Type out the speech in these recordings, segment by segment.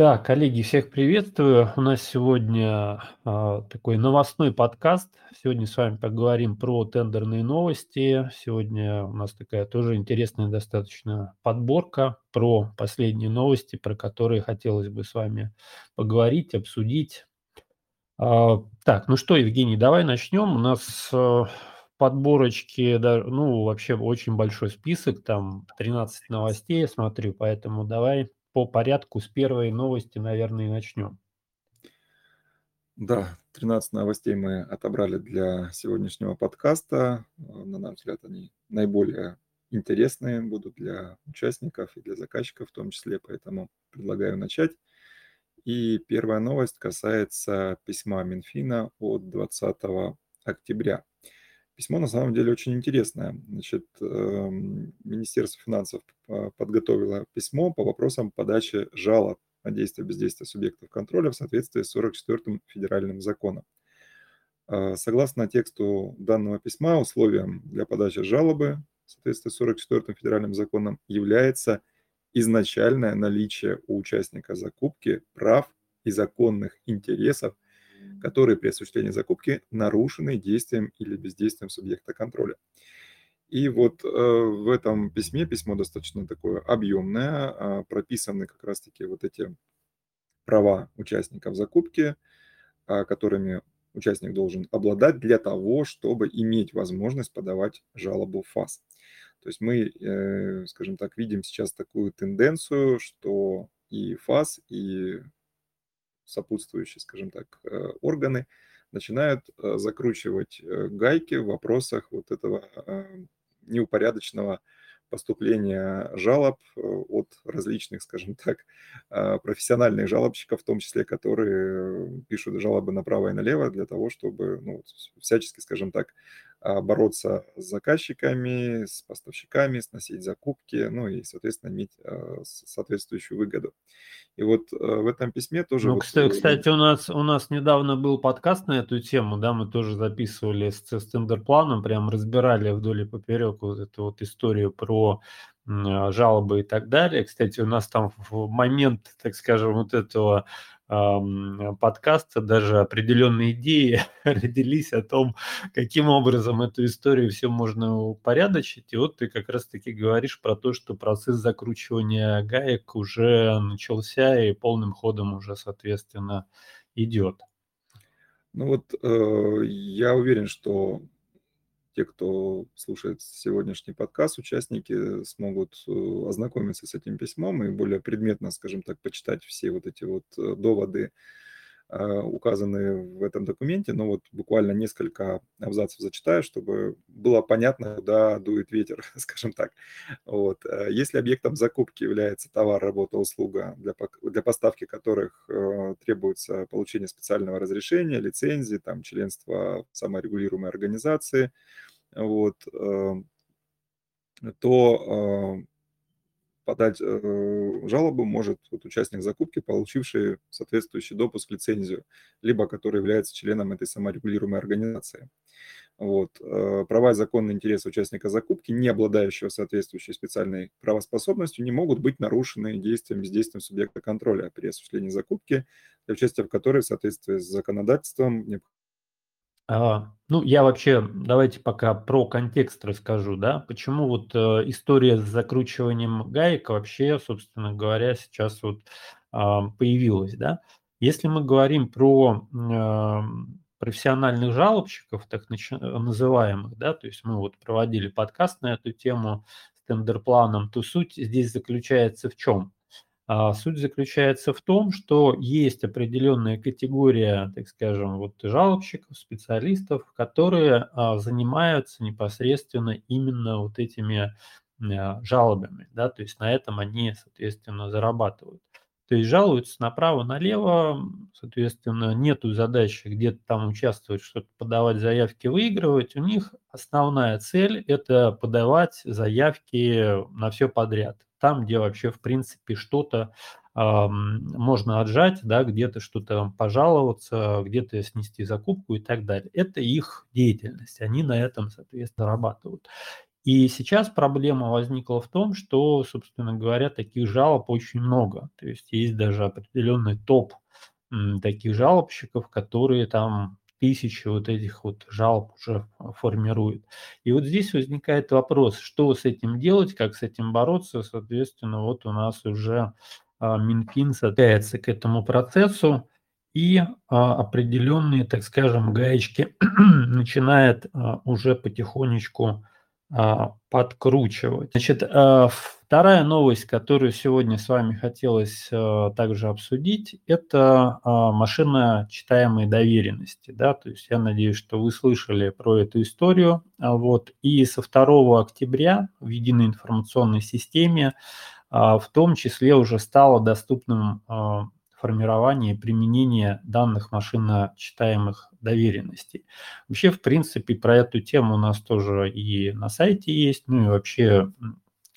Так, коллеги, всех приветствую. У нас сегодня а, такой новостной подкаст. Сегодня с вами поговорим про тендерные новости. Сегодня у нас такая тоже интересная достаточно подборка про последние новости, про которые хотелось бы с вами поговорить, обсудить. А, так, ну что, Евгений, давай начнем. У нас а, подборочки, да, ну, вообще очень большой список, там 13 новостей, я смотрю, поэтому давай по порядку с первой новости, наверное, и начнем. Да, 13 новостей мы отобрали для сегодняшнего подкаста. На наш взгляд, они наиболее интересные будут для участников и для заказчиков в том числе, поэтому предлагаю начать. И первая новость касается письма Минфина от 20 октября. Письмо на самом деле очень интересное. Значит, эм, Министерство финансов подготовило письмо по вопросам подачи жалоб на действия бездействия субъектов контроля в соответствии с 44-м федеральным законом. А, согласно тексту данного письма, условием для подачи жалобы в соответствии с 44-м федеральным законом является изначальное наличие у участника закупки прав и законных интересов – которые при осуществлении закупки нарушены действием или бездействием субъекта контроля. И вот э, в этом письме, письмо достаточно такое объемное, э, прописаны как раз-таки вот эти права участников закупки, э, которыми участник должен обладать для того, чтобы иметь возможность подавать жалобу в ФАС. То есть мы, э, скажем так, видим сейчас такую тенденцию, что и ФАС, и сопутствующие, скажем так, э, органы начинают э, закручивать э, гайки в вопросах вот этого неупорядоченного поступления жалоб от различных, скажем так, профессиональных жалобщиков, в том числе, которые пишут жалобы направо и налево для того, чтобы ну, всячески, скажем так, бороться с заказчиками, с поставщиками, сносить закупки, ну и, соответственно, иметь а, соответствующую выгоду. И вот а, в этом письме тоже... Ну, вот... кстати, э, кстати, у нас, у нас недавно был подкаст на эту тему, да, мы тоже записывали с, с тендерпланом, прям разбирали вдоль и поперек вот эту вот историю про жалобы и так далее. Кстати, у нас там в момент, так скажем, вот этого подкаста даже определенные идеи родились о том, каким образом эту историю все можно упорядочить. И вот ты как раз-таки говоришь про то, что процесс закручивания гаек уже начался и полным ходом уже, соответственно, идет. Ну вот э, я уверен, что те, кто слушает сегодняшний подкаст, участники смогут э, ознакомиться с этим письмом и более предметно, скажем так, почитать все вот эти вот э, доводы, а, указанные в этом документе, но вот буквально несколько абзацев зачитаю, чтобы было понятно, куда дует ветер, скажем так. Вот. Э, если объектом закупки является товар, работа, услуга, для, для поставки которых э, требуется получение специального разрешения, лицензии, там, членства в саморегулируемой организации, вот, э, то подать э, жалобу может вот, участник закупки, получивший соответствующий допуск, лицензию, либо который является членом этой саморегулируемой организации. Вот. Э, права и законные интересы участника закупки, не обладающего соответствующей специальной правоспособностью, не могут быть нарушены действием, бездействием субъекта контроля при осуществлении закупки, для участия в которой в соответствии с законодательством а, ну, я вообще, давайте пока про контекст расскажу, да, почему вот э, история с закручиванием гаек вообще, собственно говоря, сейчас вот э, появилась, да. Если мы говорим про э, профессиональных жалобщиков, так называемых, да, то есть мы вот проводили подкаст на эту тему с тендерпланом, то суть здесь заключается в чем? А суть заключается в том, что есть определенная категория, так скажем, вот жалобщиков, специалистов, которые а, занимаются непосредственно именно вот этими а, жалобами, да, то есть на этом они, соответственно, зарабатывают. То есть жалуются направо-налево, соответственно, нету задачи где-то там участвовать, что-то подавать заявки, выигрывать. У них основная цель – это подавать заявки на все подряд там, где вообще, в принципе, что-то можно отжать, да, где-то что-то пожаловаться, где-то снести закупку и так далее. Это их деятельность, они на этом, соответственно, зарабатывают. И сейчас проблема возникла в том, что, собственно говоря, таких жалоб очень много. То есть есть даже определенный топ таких жалобщиков, которые там тысячи вот этих вот жалоб уже формируют. И вот здесь возникает вопрос, что с этим делать, как с этим бороться. Соответственно, вот у нас уже а, Минфин садается к этому процессу и а, определенные, так скажем, гаечки начинает а, уже потихонечку а, подкручивать. Значит, а, вторая новость, которую сегодня с вами хотелось а, также обсудить, это машина читаемой доверенности. Да? То есть я надеюсь, что вы слышали про эту историю. Вот. И со 2 октября в единой информационной системе в том числе уже стало доступным формирования и применения данных машинно-читаемых доверенностей. Вообще, в принципе, про эту тему у нас тоже и на сайте есть, ну и вообще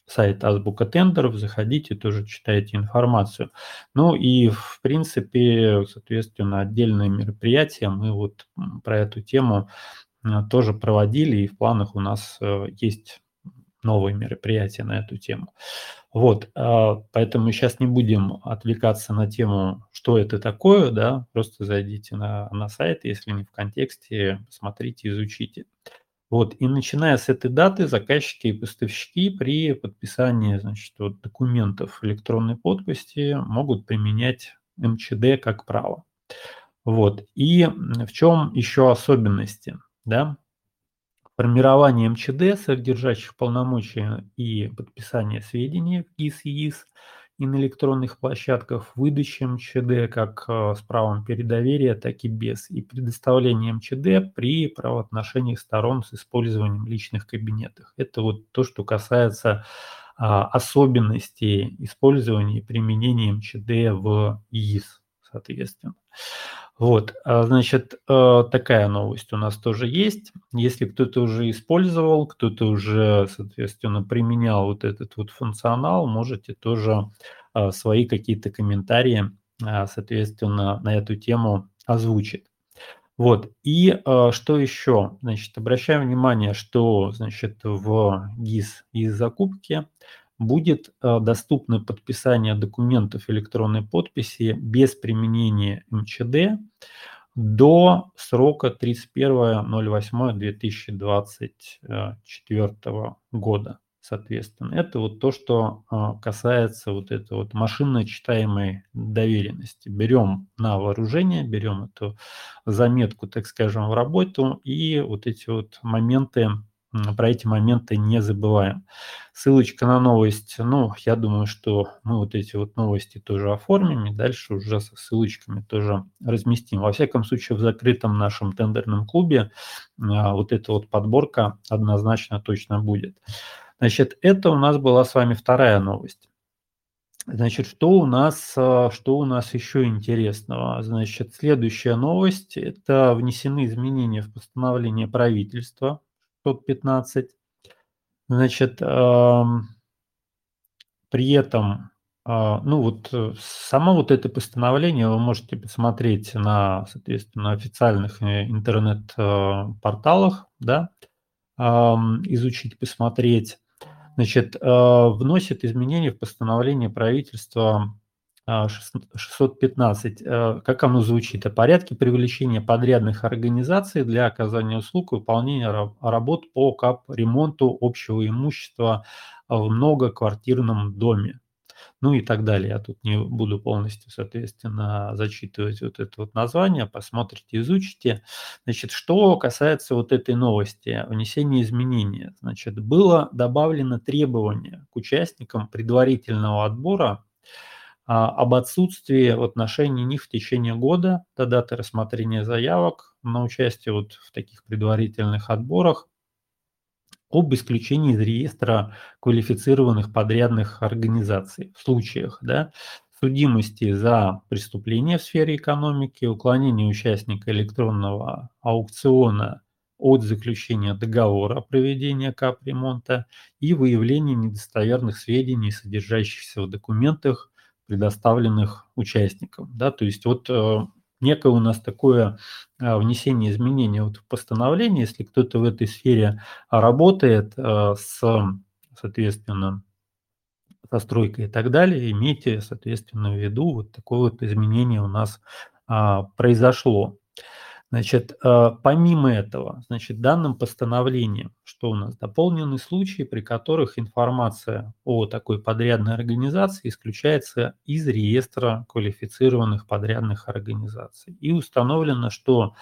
сайт Азбука Тендеров, заходите, тоже читайте информацию. Ну и, в принципе, соответственно, отдельные мероприятия мы вот про эту тему э, тоже проводили, и в планах у нас э, есть новые мероприятия на эту тему. Вот, а, поэтому сейчас не будем отвлекаться на тему, что это такое, да, просто зайдите на, на сайт, если не в контексте, смотрите, изучите. Вот, и начиная с этой даты заказчики и поставщики при подписании значит, вот, документов электронной подписи могут применять МЧД как право. Вот, и в чем еще особенности, да? Формирование МЧД, содержащих полномочия и подписание сведений в ГИС и и на электронных площадках, выдача МЧД как э, с правом передоверия, так и без, и предоставление МЧД при правоотношениях сторон с использованием личных кабинетов. Это вот то, что касается а, особенностей использования и применения МЧД в ИИС, соответственно. Вот, а, значит, э, такая новость у нас тоже есть. Если кто-то уже использовал, кто-то уже, соответственно, применял вот этот вот функционал, можете тоже а, свои какие-то комментарии, а, соответственно, на эту тему озвучить. Вот, и что еще? Значит, обращаем внимание, что, значит, в ГИС из закупки будет доступно подписание документов электронной подписи без применения МЧД до срока 31.08.2024 года, соответственно. Это вот то, что касается вот этой вот машинно читаемой доверенности. Берем на вооружение, берем эту заметку, так скажем, в работу и вот эти вот моменты про эти моменты не забываем. Ссылочка на новость, ну, я думаю, что мы вот эти вот новости тоже оформим и дальше уже со ссылочками тоже разместим. Во всяком случае, в закрытом нашем тендерном клубе а, вот эта вот подборка однозначно точно будет. Значит, это у нас была с вами вторая новость. Значит, что у нас, а, что у нас еще интересного? Значит, следующая новость – это внесены изменения в постановление правительства 615. Значит, при этом, а, ну вот э, само вот это постановление вы можете посмотреть на, соответственно, официальных э, интернет-порталах, да, изучить, посмотреть. Значит, а, вносит изменения в постановление правительства 615. А, э, как оно звучит? О порядке привлечения подрядных организаций для оказания услуг и выполнения работ по кап-ремонту общего имущества в многоквартирном доме. Ну и так далее. Я тут не буду полностью, соответственно, зачитывать вот это вот название. Посмотрите, изучите. Значит, что касается вот этой новости, внесения изменений. Значит, было добавлено требование к участникам предварительного отбора об отсутствии в отношении них в течение года до даты рассмотрения заявок на участие вот в таких предварительных отборах об исключении из реестра квалифицированных подрядных организаций в случаях да, судимости за преступления в сфере экономики, уклонение участника электронного аукциона от заключения договора о проведении капремонта и выявление недостоверных сведений, содержащихся в документах предоставленных участникам. Да? То есть вот э, некое у нас такое внесение изменений вот в постановление, если кто-то в этой сфере работает с, соответственно, со стройкой и так далее, имейте, соответственно, в виду вот такое вот изменение у нас произошло. Значит, э, помимо этого, значит, данным постановлением, что у нас дополнены случаи, при которых информация о такой подрядной организации исключается из реестра квалифицированных подрядных организаций. И установлено, что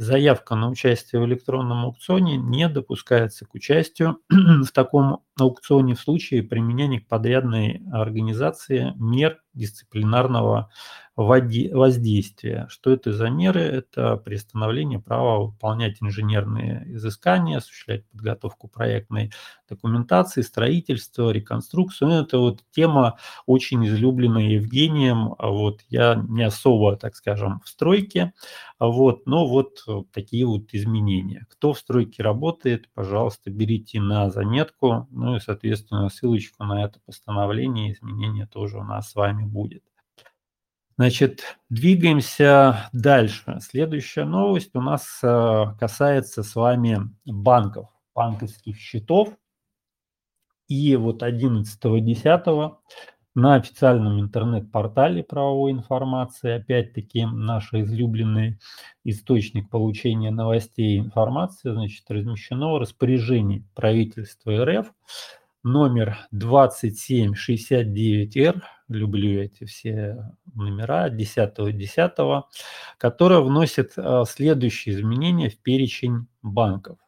заявка на участие в электронном аукционе не допускается к участию в таком аукционе в случае применения к подрядной организации мер дисциплинарного воздействия. Что это за меры? Это приостановление права выполнять инженерные изыскания, осуществлять подготовку проектной документации, строительство, реконструкцию. Ну, это вот тема очень излюбленная Евгением. Вот я не особо, так скажем, в стройке, вот, но вот такие вот изменения. Кто в стройке работает, пожалуйста, берите на заметку, ну и, соответственно, ссылочку на это постановление, изменения тоже у нас с вами будет. Значит, двигаемся дальше. Следующая новость у нас э, касается с вами банков, банковских счетов. И вот 11.10 на официальном интернет-портале правовой информации, опять-таки наш излюбленный источник получения новостей и информации, значит, размещено распоряжение правительства РФ номер 2769Р, люблю эти все номера, 10 10 которая вносит а, следующие изменения в перечень банков.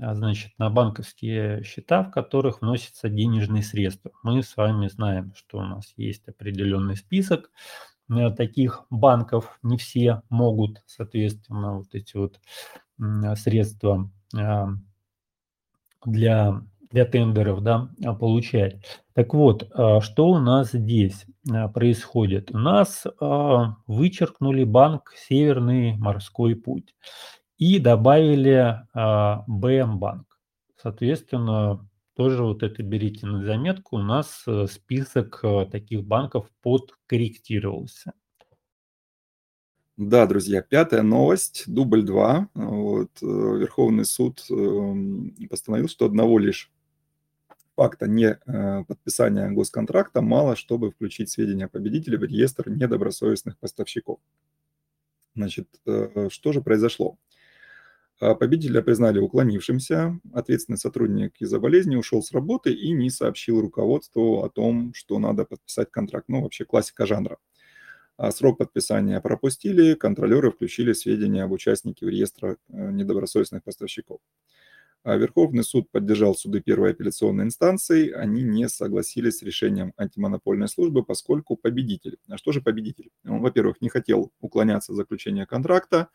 А, значит, на банковские счета, в которых вносятся денежные средства. Мы с вами знаем, что у нас есть определенный список э, таких банков. Не все могут, соответственно, вот эти вот средства а, для для тендеров да, а, получать. Так вот, что у нас здесь происходит? У нас вычеркнули банк «Северный морской путь» и добавили БМ-банк. Соответственно, тоже вот это берите на заметку, у нас э, список э, таких банков подкорректировался. Да, друзья, пятая новость, дубль 2. Вот, э, Верховный суд эм, постановил, что одного лишь факта не подписания госконтракта мало, чтобы включить сведения о в реестр недобросовестных поставщиков. Значит, что же произошло? А победителя признали уклонившимся, ответственный сотрудник из-за болезни ушел с работы и не сообщил руководству о том, что надо подписать контракт. Ну, вообще классика жанра. А срок подписания пропустили, контролеры включили сведения об участнике в реестр э, недобросовестных поставщиков. А Верховный суд поддержал суды первой апелляционной инстанции, они не согласились с решением антимонопольной службы, поскольку победитель. А что же победитель? Он, во-первых, не хотел уклоняться от заключения контракта,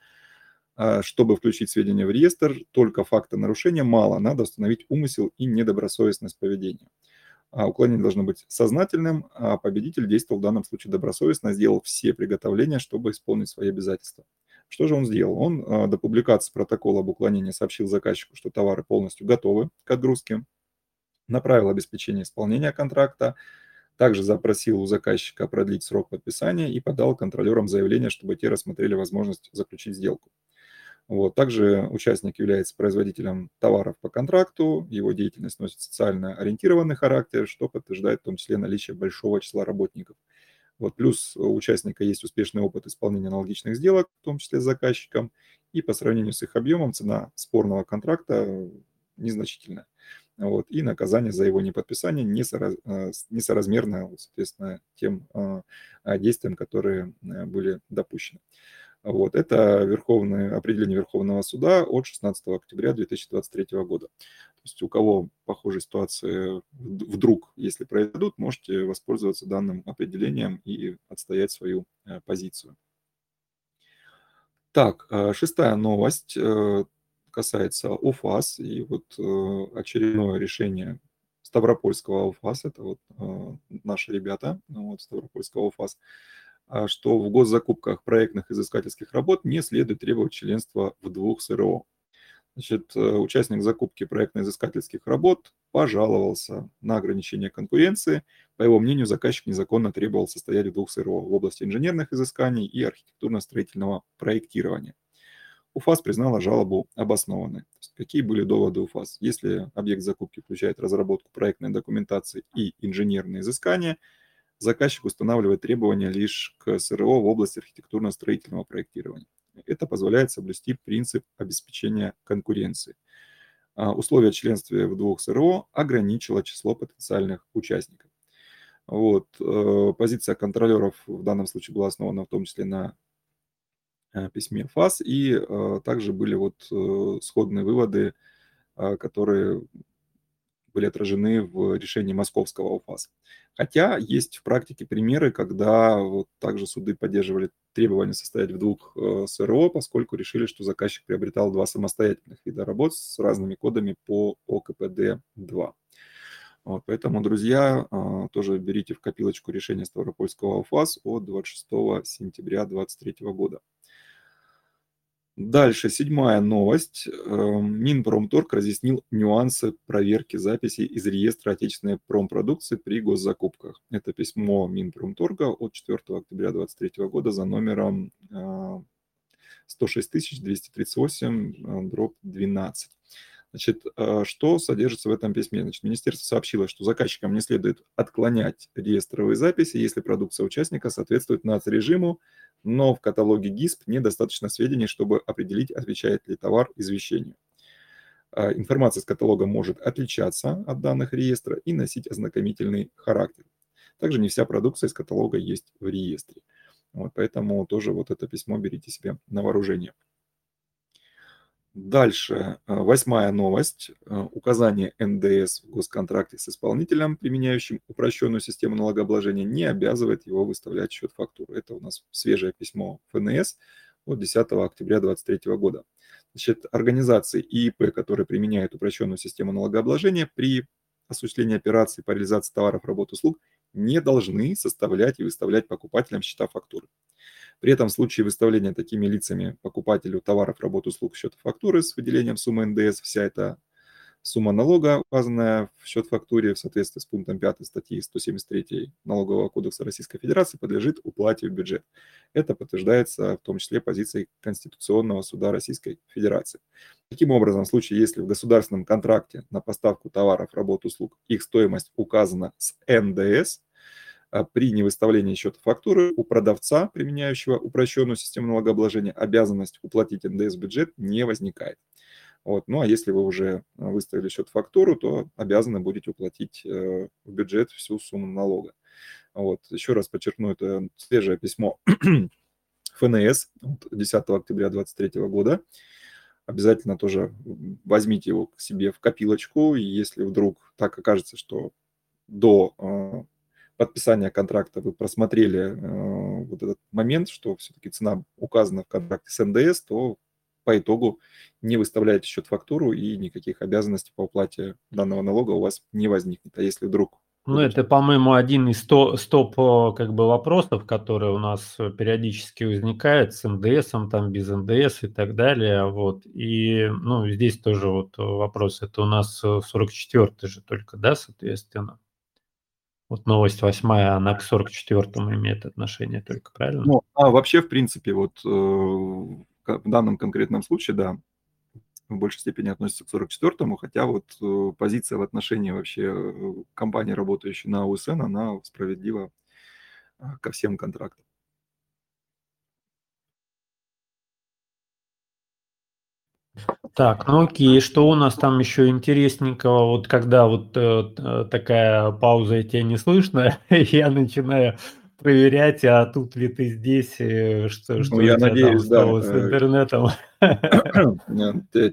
чтобы включить сведения в реестр, только факта нарушения мало, надо установить умысел и недобросовестность поведения. А уклонение должно быть сознательным, а победитель действовал в данном случае добросовестно, сделал все приготовления, чтобы исполнить свои обязательства. Что же он сделал? Он а, до публикации протокола об уклонении сообщил заказчику, что товары полностью готовы к отгрузке, направил обеспечение исполнения контракта, также запросил у заказчика продлить срок подписания и подал контролерам заявление, чтобы те рассмотрели возможность заключить сделку. Вот. Также участник является производителем товаров по контракту, его деятельность носит социально ориентированный характер, что подтверждает в том числе наличие большого числа работников – вот, плюс у участника есть успешный опыт исполнения аналогичных сделок, в том числе с заказчиком, и по сравнению с их объемом цена спорного контракта незначительная. Вот, и наказание за его неподписание несораз, э, несоразмерно, соответственно, тем э, действиям, которые э, были допущены. Вот, это верховное, определение Верховного суда от 16 октября 2023 года. То есть у кого похожие ситуации вдруг, если произойдут, можете воспользоваться данным определением и отстоять свою э, позицию. Так, э, шестая новость э, касается УФАС. И вот очередное решение Ставропольского УФАС, это вот наши ребята вот, Ставропольского УФАС, что в госзакупках проектных изыскательских работ не следует требовать членства в двух СРО. Значит, э, участник закупки проектно-изыскательских работ пожаловался на ограничение конкуренции. По его мнению, заказчик незаконно требовал состоять в двух СРО в области инженерных изысканий и архитектурно-строительного проектирования. УФАС признала жалобу обоснованной. Какие были доводы УФАС? Если объект закупки включает разработку проектной документации и инженерные изыскания, заказчик устанавливает требования лишь к СРО в области архитектурно-строительного проектирования. Это позволяет соблюсти принцип обеспечения конкуренции. А, условие членства в двух СРО ограничило число потенциальных участников. Вот. Э, позиция контролеров в данном случае была основана в том числе на э, письме ФАС, и э, также были вот сходные выводы, которые были отражены в решении московского УФАС. Хотя есть в практике примеры, когда вот также суды поддерживали требование состоять в двух э, СРО, поскольку решили, что заказчик приобретал два самостоятельных вида работ с разными кодами по ОКПД-2. Вот, поэтому, друзья, э, тоже берите в копилочку решение Ставропольского УФАС от 26 сентября 2023 года. Дальше, седьмая новость. Эм, Минпромторг разъяснил нюансы проверки записей из реестра отечественной промпродукции при госзакупках. Это письмо Минпромторга от 4 октября 2023 года за номером 106 238 дробь 12. Значит, э, что содержится в этом письме? Значит, министерство сообщило, что заказчикам не следует отклонять реестровые записи, если продукция участника соответствует нацрежиму, но в каталоге ГИСП недостаточно сведений, чтобы определить, отвечает ли товар извещению. А, информация с каталога может отличаться от данных реестра и носить ознакомительный характер. Также не вся продукция из каталога есть в реестре. Вот, поэтому тоже вот это письмо берите себе на вооружение. Дальше, э, восьмая новость. Э, указание НДС в госконтракте с исполнителем, применяющим упрощенную систему налогообложения, не обязывает его выставлять счет фактуры. Это у нас свежее письмо ФНС от 10 октября 2023 года. Значит, организации и ИП, которые применяют упрощенную систему налогообложения при осуществлении операций по реализации товаров, работ, услуг, не должны составлять и выставлять покупателям счета фактуры. При этом в случае выставления такими лицами покупателю товаров, работ, услуг счета фактуры с выделением суммы НДС, вся эта сумма налога, указанная в счет фактуре в соответствии с пунктом 5 статьи 173 Налогового кодекса Российской Федерации, подлежит уплате в бюджет. Это подтверждается в том числе позицией Конституционного суда Российской Федерации. Таким образом, в случае, если в государственном контракте на поставку товаров, работ, услуг их стоимость указана с НДС – при невыставлении счета фактуры у продавца, применяющего упрощенную систему налогообложения, обязанность уплатить НДС в бюджет не возникает. Вот. Ну а если вы уже выставили счет фактуру, то обязаны будете уплатить э, в бюджет всю сумму налога. Вот. Еще раз подчеркну, это свежее письмо ФНС от 10 октября 2023 года. Обязательно тоже возьмите его к себе в копилочку, и если вдруг так окажется, что до э, подписания контракта вы просмотрели э, вот этот момент, что все-таки цена указана в контракте с НДС, то по итогу не выставляете счет фактуру и никаких обязанностей по уплате данного налога у вас не возникнет. А если вдруг ну, это, по-моему, один из сто, стоп э, как бы вопросов, которые у нас периодически возникают с НДСом, там без НДС и так далее. Вот. И ну, здесь тоже вот вопрос. Это у нас 44-й же только, да, соответственно? Вот новость восьмая, она к 44-му имеет отношение только, правильно? Ну, а вообще, в принципе, вот э, в данном конкретном случае, да, в большей степени относится к 44-му, хотя вот э, позиция в отношении вообще э, компании, работающей на УСН, она справедлива ко всем контрактам. Так, ну окей, что у нас там еще интересненького? Вот когда вот э, э такая пауза, и тебя не слышно, я начинаю проверять, а тут ли ты здесь, э, что, ну, что я надеюсь, да. с э, интернетом.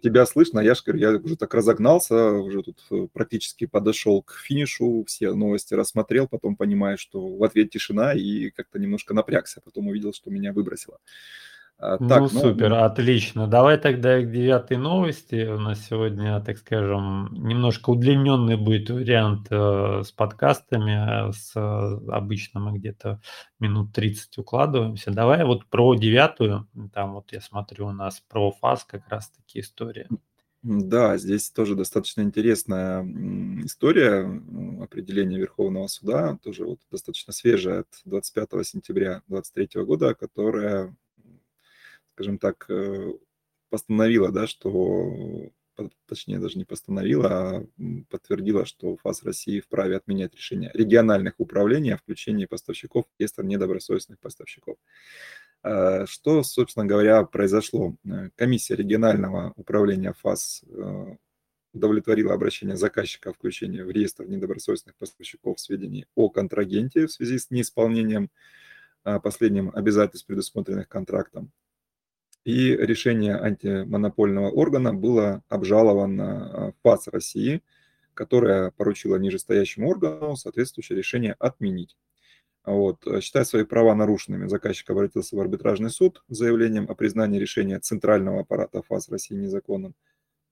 Тебя слышно, я я уже так разогнался, уже тут практически подошел к финишу, все новости рассмотрел, потом понимаю, что в ответ тишина, и как-то немножко напрягся, потом увидел, что меня выбросило. А, так, ну, ну, супер, отлично. Давай тогда к девятой новости. У нас сегодня, так скажем, немножко удлиненный будет вариант э, с подкастами. А с э, обычно мы где-то минут 30 укладываемся. Давай вот про девятую. Там вот я смотрю у нас про ФАС как раз таки история. Да, здесь тоже достаточно интересная история определения Верховного суда, тоже вот достаточно свежая от 25 сентября 2023 года, которая, скажем так, э, постановила, да, что, точнее даже не постановила, а подтвердила, что ФАС России вправе отменять решения региональных управлений о включении поставщиков в реестр недобросовестных поставщиков. Э, что, собственно говоря, произошло? Э, комиссия регионального управления ФАС удовлетворила обращение заказчика о включении в реестр недобросовестных поставщиков сведений о контрагенте в связи с неисполнением последним обязательств, предусмотренных контрактом. И решение антимонопольного органа было обжаловано ФАС России, которая поручила нижестоящему органу соответствующее решение отменить. Вот. Считая свои права нарушенными, заказчик обратился в арбитражный суд с заявлением о признании решения Центрального аппарата ФАС России незаконным.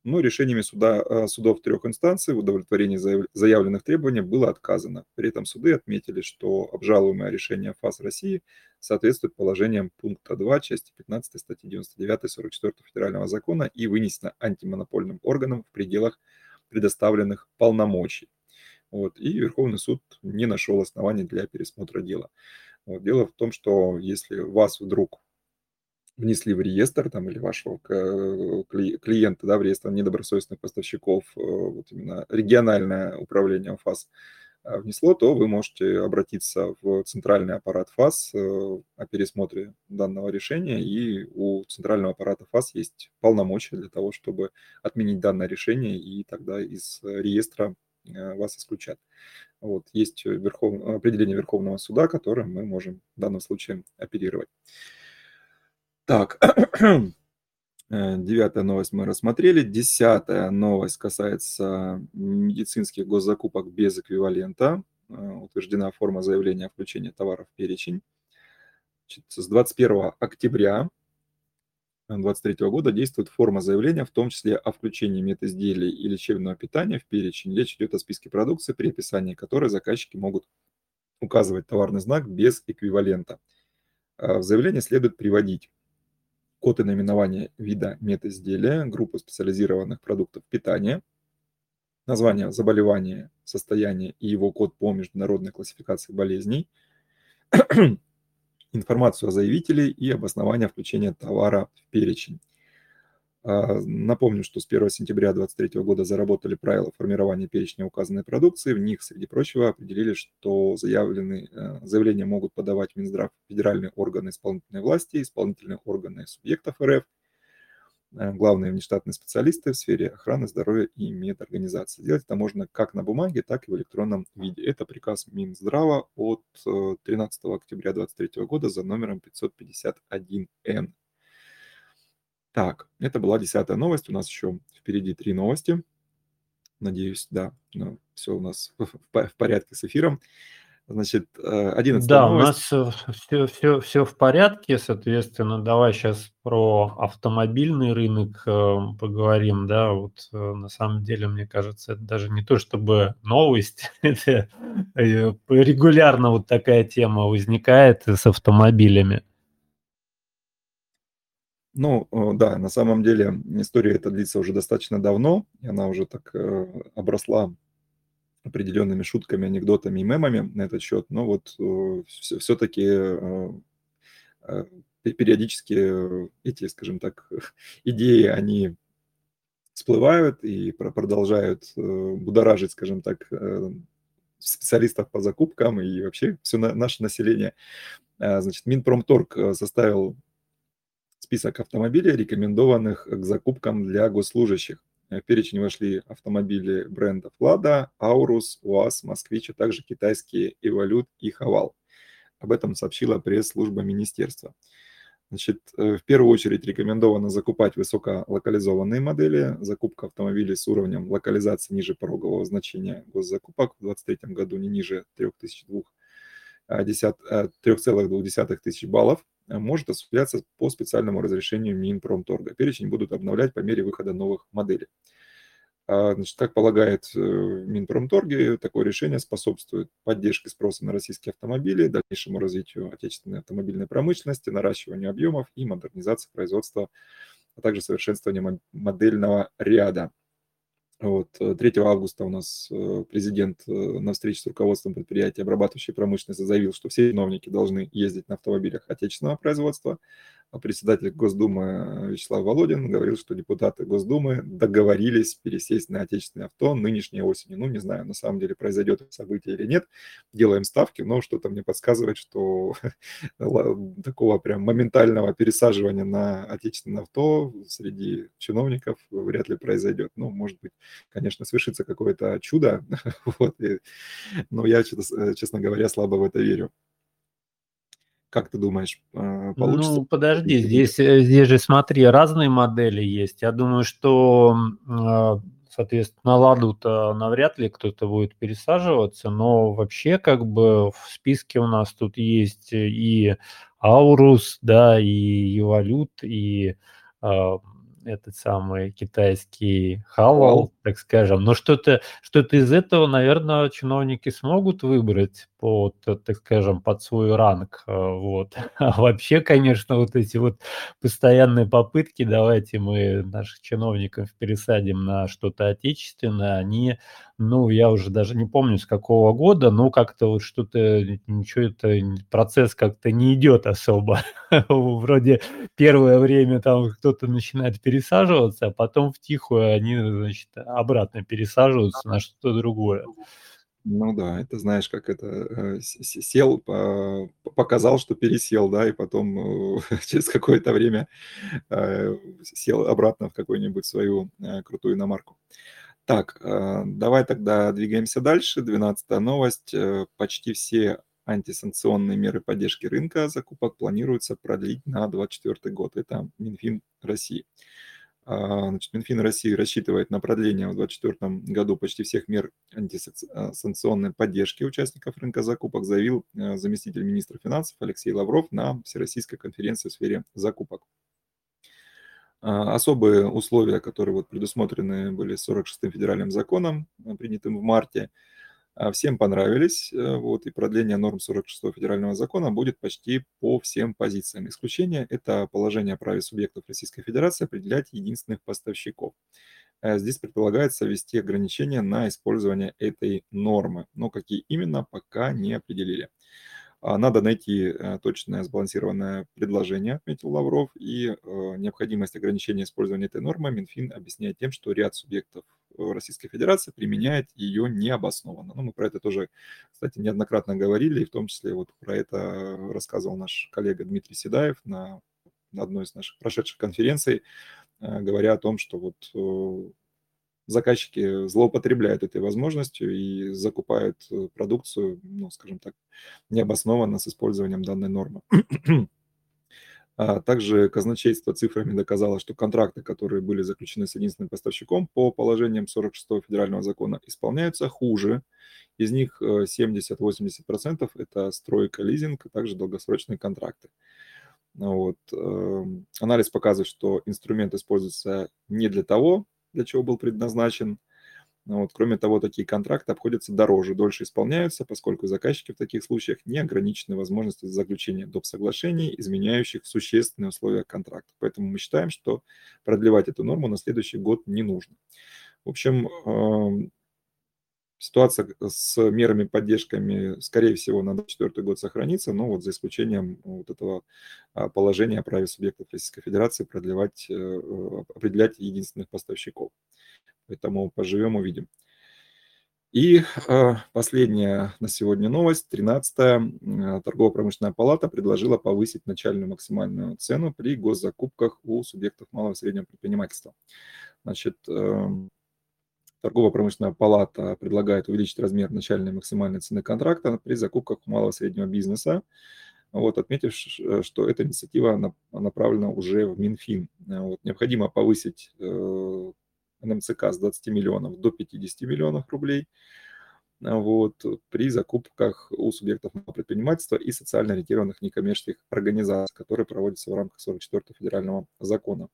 Но решениями суда, э, судов трех инстанций в удовлетворении заявленных требований было отказано. При этом суды отметили, что обжалуемое решение ФАС России соответствует положениям пункта 2 части 15 статьи 99 44 Федерального закона и вынесено антимонопольным органом в пределах предоставленных полномочий. Вот, и Верховный суд не нашел оснований для пересмотра дела. Вот, дело в том, что если вас вдруг внесли в реестр там, или вашего клиента да, в реестр недобросовестных поставщиков, э, вот именно региональное управление ФАС э, внесло, то вы можете обратиться в центральный аппарат ФАС э, о пересмотре данного решения, и у центрального аппарата ФАС есть полномочия для того, чтобы отменить данное решение, и тогда из реестра Э, вас исключат. Вот, есть верхов... определение Верховного суда, которым мы можем в данном случае оперировать. Так, э, девятая новость мы рассмотрели. Десятая новость касается медицинских госзакупок без эквивалента. Э, утверждена форма заявления о включении товаров в перечень. С 21 октября 2023 года действует форма заявления, в том числе о включении медизделий и лечебного питания в перечень. Речь идет о списке продукции, при описании которой заказчики могут указывать товарный знак без эквивалента. А в заявлении следует приводить код и наименование вида медизделия, группу специализированных продуктов питания, название заболевания, состояние и его код по международной классификации болезней, информацию о заявителе и обоснование включения товара в перечень. А, напомню, что с 1 сентября 2023 года заработали правила формирования перечня указанной продукции. В них, среди прочего, определили, что заявленные, э, заявления могут подавать Минздрав федеральные органы исполнительной власти, исполнительные органы субъектов РФ, Э, главные внештатные специалисты в сфере охраны здоровья и медорганизации. Делать это можно как на бумаге, так и в электронном виде. Это приказ Минздрава от 13 э, октября 2023 года за номером 551Н. Так, это была десятая новость. У нас еще впереди три новости. Надеюсь, да, ну, все у нас в порядке с эфиром. Значит, 11 Да, у нас все, все, все в порядке, соответственно, давай сейчас про автомобильный рынок э, поговорим, да, вот э, на самом деле, мне кажется, это даже не то чтобы новость, это э, регулярно вот такая тема возникает с автомобилями. Ну, да, на самом деле история эта длится уже достаточно давно, и она уже так обросла определенными шутками, анекдотами и мемами на этот счет, но вот э, все-таки э, э, периодически эти, скажем так, идеи, они всплывают и продолжают будоражить, скажем так, специалистов по закупкам и вообще все наше население. Значит, Минпромторг составил список автомобилей, рекомендованных к закупкам для госслужащих. В перечень вошли автомобили брендов «Лада», «Аурус», «УАЗ», «Москвич», а также китайские «Эволют» и «Хавал». Об этом сообщила пресс-служба министерства. Значит, э, в первую очередь рекомендовано закупать высоколокализованные модели. Закупка автомобилей с уровнем локализации ниже порогового значения госзакупок в 2023 году не ниже 3002 3,2 тысяч баллов Э, может осуществляться по специальному разрешению Минпромторга. Перечень будут обновлять по мере выхода новых моделей. А, значит, как полагает э, Минпромторге, такое решение способствует поддержке спроса на российские автомобили, дальнейшему развитию отечественной автомобильной промышленности, наращиванию объемов и модернизации производства а также совершенствование модельного ряда. Вот. 3 э, августа у нас э, президент э, на встрече с руководством предприятия обрабатывающей промышленности заявил, что все чиновники должны ездить на автомобилях отечественного производства, председатель Госдумы Вячеслав Володин говорил, что депутаты Госдумы договорились пересесть на отечественное авто нынешней осенью. Ну, не знаю, на самом деле произойдет это событие или нет. Делаем ставки, но что-то мне подсказывает, что такого прям моментального пересаживания на отечественное авто среди чиновников вряд ли произойдет. Ну, может быть, конечно, свершится какое-то чудо, вот, но я, честно говоря, слабо в это верю. Как ты думаешь, а, получится? Ну, подожди, здесь, э, здесь же, смотри, разные модели есть. Я думаю, что, а, соответственно, на ладу-то навряд ли кто-то будет пересаживаться, но вообще как бы в списке у нас тут есть и Аурус, да, и Эволют, и этот самый китайский хавал, так скажем. Но что-то что из этого, наверное, чиновники смогут выбрать под, так скажем, под свой ранг. Э, вот. А вообще, конечно, вот эти вот постоянные попытки, давайте мы наших чиновников пересадим на что-то отечественное, они, ну, я уже даже не помню с какого года, но как-то вот что-то, ничего, это процесс как-то не идет особо. Вроде первое время там кто-то начинает пересаживаться, а потом в тихую они, значит, обратно пересаживаются на что-то другое. Ну да, это знаешь, как это э, сел, показал, что пересел, да, и потом э, через какое-то время э, сел обратно в какую-нибудь свою крутую иномарку. Так, давай тогда двигаемся дальше. Двенадцатая новость. Почти все антисанкционные меры поддержки рынка закупок планируется продлить на 2024 год. Это Минфин России. А, значит, Минфин России рассчитывает на продление в 2024 году почти всех мер антисанкционной поддержки участников рынка закупок, заявил э, заместитель министра финансов Алексей Лавров на Всероссийской конференции в сфере закупок. А, особые условия, которые вот предусмотрены были 46-м федеральным законом, э, принятым в марте, а, всем понравились, э, вот, и продление норм 46 федерального закона будет почти по всем позициям. Исключение – это положение о праве субъектов Российской Федерации определять единственных поставщиков. Э, здесь предполагается ввести ограничения на использование этой нормы, но какие именно, пока не определили. А, надо найти э, точное сбалансированное предложение, отметил Лавров, и необходимость ограничения использования этой нормы Минфин объясняет тем, что ряд субъектов Российской Федерации применяет ее необоснованно. Ну, мы про это тоже, кстати, неоднократно говорили, и в том числе вот про это рассказывал наш коллега Дмитрий Седаев на одной из наших прошедших конференций, э, говоря о том, что вот э, заказчики злоупотребляют этой возможностью и закупают э, продукцию, ну, скажем так, необоснованно с использованием данной нормы. А также казначейство цифрами доказало, что контракты, которые были заключены с единственным поставщиком по положениям 46 федерального закона, исполняются хуже. Из них 70-80% э, это стройка, лизинг, а также долгосрочные контракты. Вот. Эм, анализ показывает, что инструмент используется не для того, для чего был предназначен, ну вот. Кроме того, такие контракты обходятся дороже, дольше исполняются, поскольку заказчики в таких случаях не ограничены возможностью заключения доп. соглашений, изменяющих существенные условия контракта. Поэтому мы считаем, что продлевать эту норму на следующий год не нужно. В общем, эм, ситуация с мерами поддержками, скорее всего, на 2024 год сохранится, но вот за исключением вот этого а, положения о праве субъектов Российской Федерации продлевать, э, определять единственных поставщиков. Поэтому поживем, увидим. И э, последняя на сегодня новость, 13-я. Торгово-промышленная палата предложила повысить начальную максимальную цену при госзакупках у субъектов малого и среднего предпринимательства. Значит, э, Торгово-промышленная палата предлагает увеличить размер начальной максимальной цены контракта при закупках малого и среднего бизнеса, вот, отметив, что эта инициатива направлена уже в Минфин. Вот, необходимо повысить э, НМЦК с 20 миллионов до 50 миллионов рублей вот, при закупках у субъектов предпринимательства и социально ориентированных некоммерческих организаций, которые проводятся в рамках 44 федерального закона.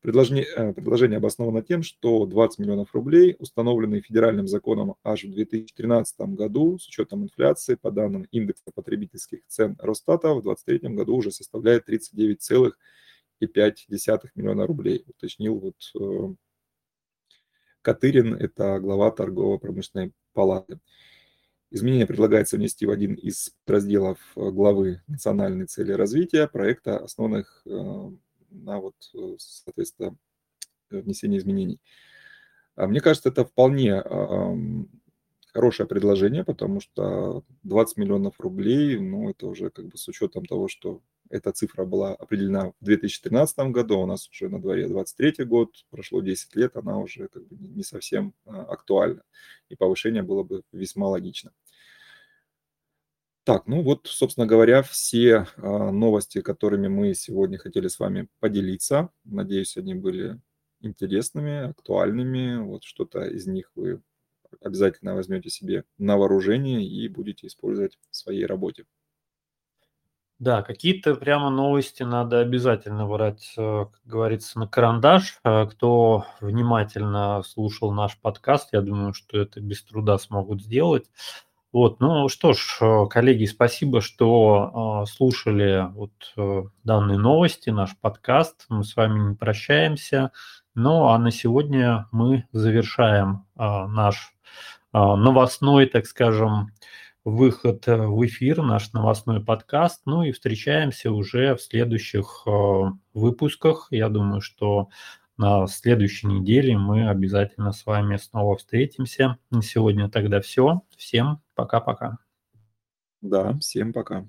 Предложение, э, предложение обосновано тем, что 20 миллионов рублей, установленные федеральным законом аж в 2013 году, с учетом инфляции, по данным индекса потребительских цен Росстата, в 2023 году уже составляет 39,5 миллиона рублей, уточнил вот э, Катырин, это глава торгово-промышленной палаты. Изменение предлагается внести в один из разделов э, главы «Национальные цели развития» проекта, основанных э, на, вот, соответственно, внесении изменений. А мне кажется, это вполне хорошее предложение, потому что 20 миллионов рублей, ну, это уже как бы с учетом того, что эта цифра была определена в 2013 году, у нас уже на дворе 23 год, прошло 10 лет, она уже как бы не совсем а, актуальна, и повышение было бы весьма логично. Так, ну вот, собственно говоря, все а, новости, которыми мы сегодня хотели с вами поделиться. Надеюсь, они были интересными, актуальными. Вот что-то из них вы обязательно возьмете себе на вооружение и будете использовать в своей работе. Да, какие-то прямо новости надо обязательно брать, э, как говорится, на карандаш. Э, кто внимательно слушал наш подкаст, я думаю, что это без труда смогут сделать. Вот, ну что ж, э, коллеги, спасибо, что слушали вот данные новости, наш подкаст. Мы с вами не прощаемся. Ну а на сегодня мы завершаем наш новостной, так скажем, выход э, в эфир, наш новостной подкаст. Ну и встречаемся уже в следующих э, выпусках. Я думаю, что на следующей неделе мы обязательно с вами снова встретимся. На сегодня тогда все. Всем пока-пока. Да, всем пока.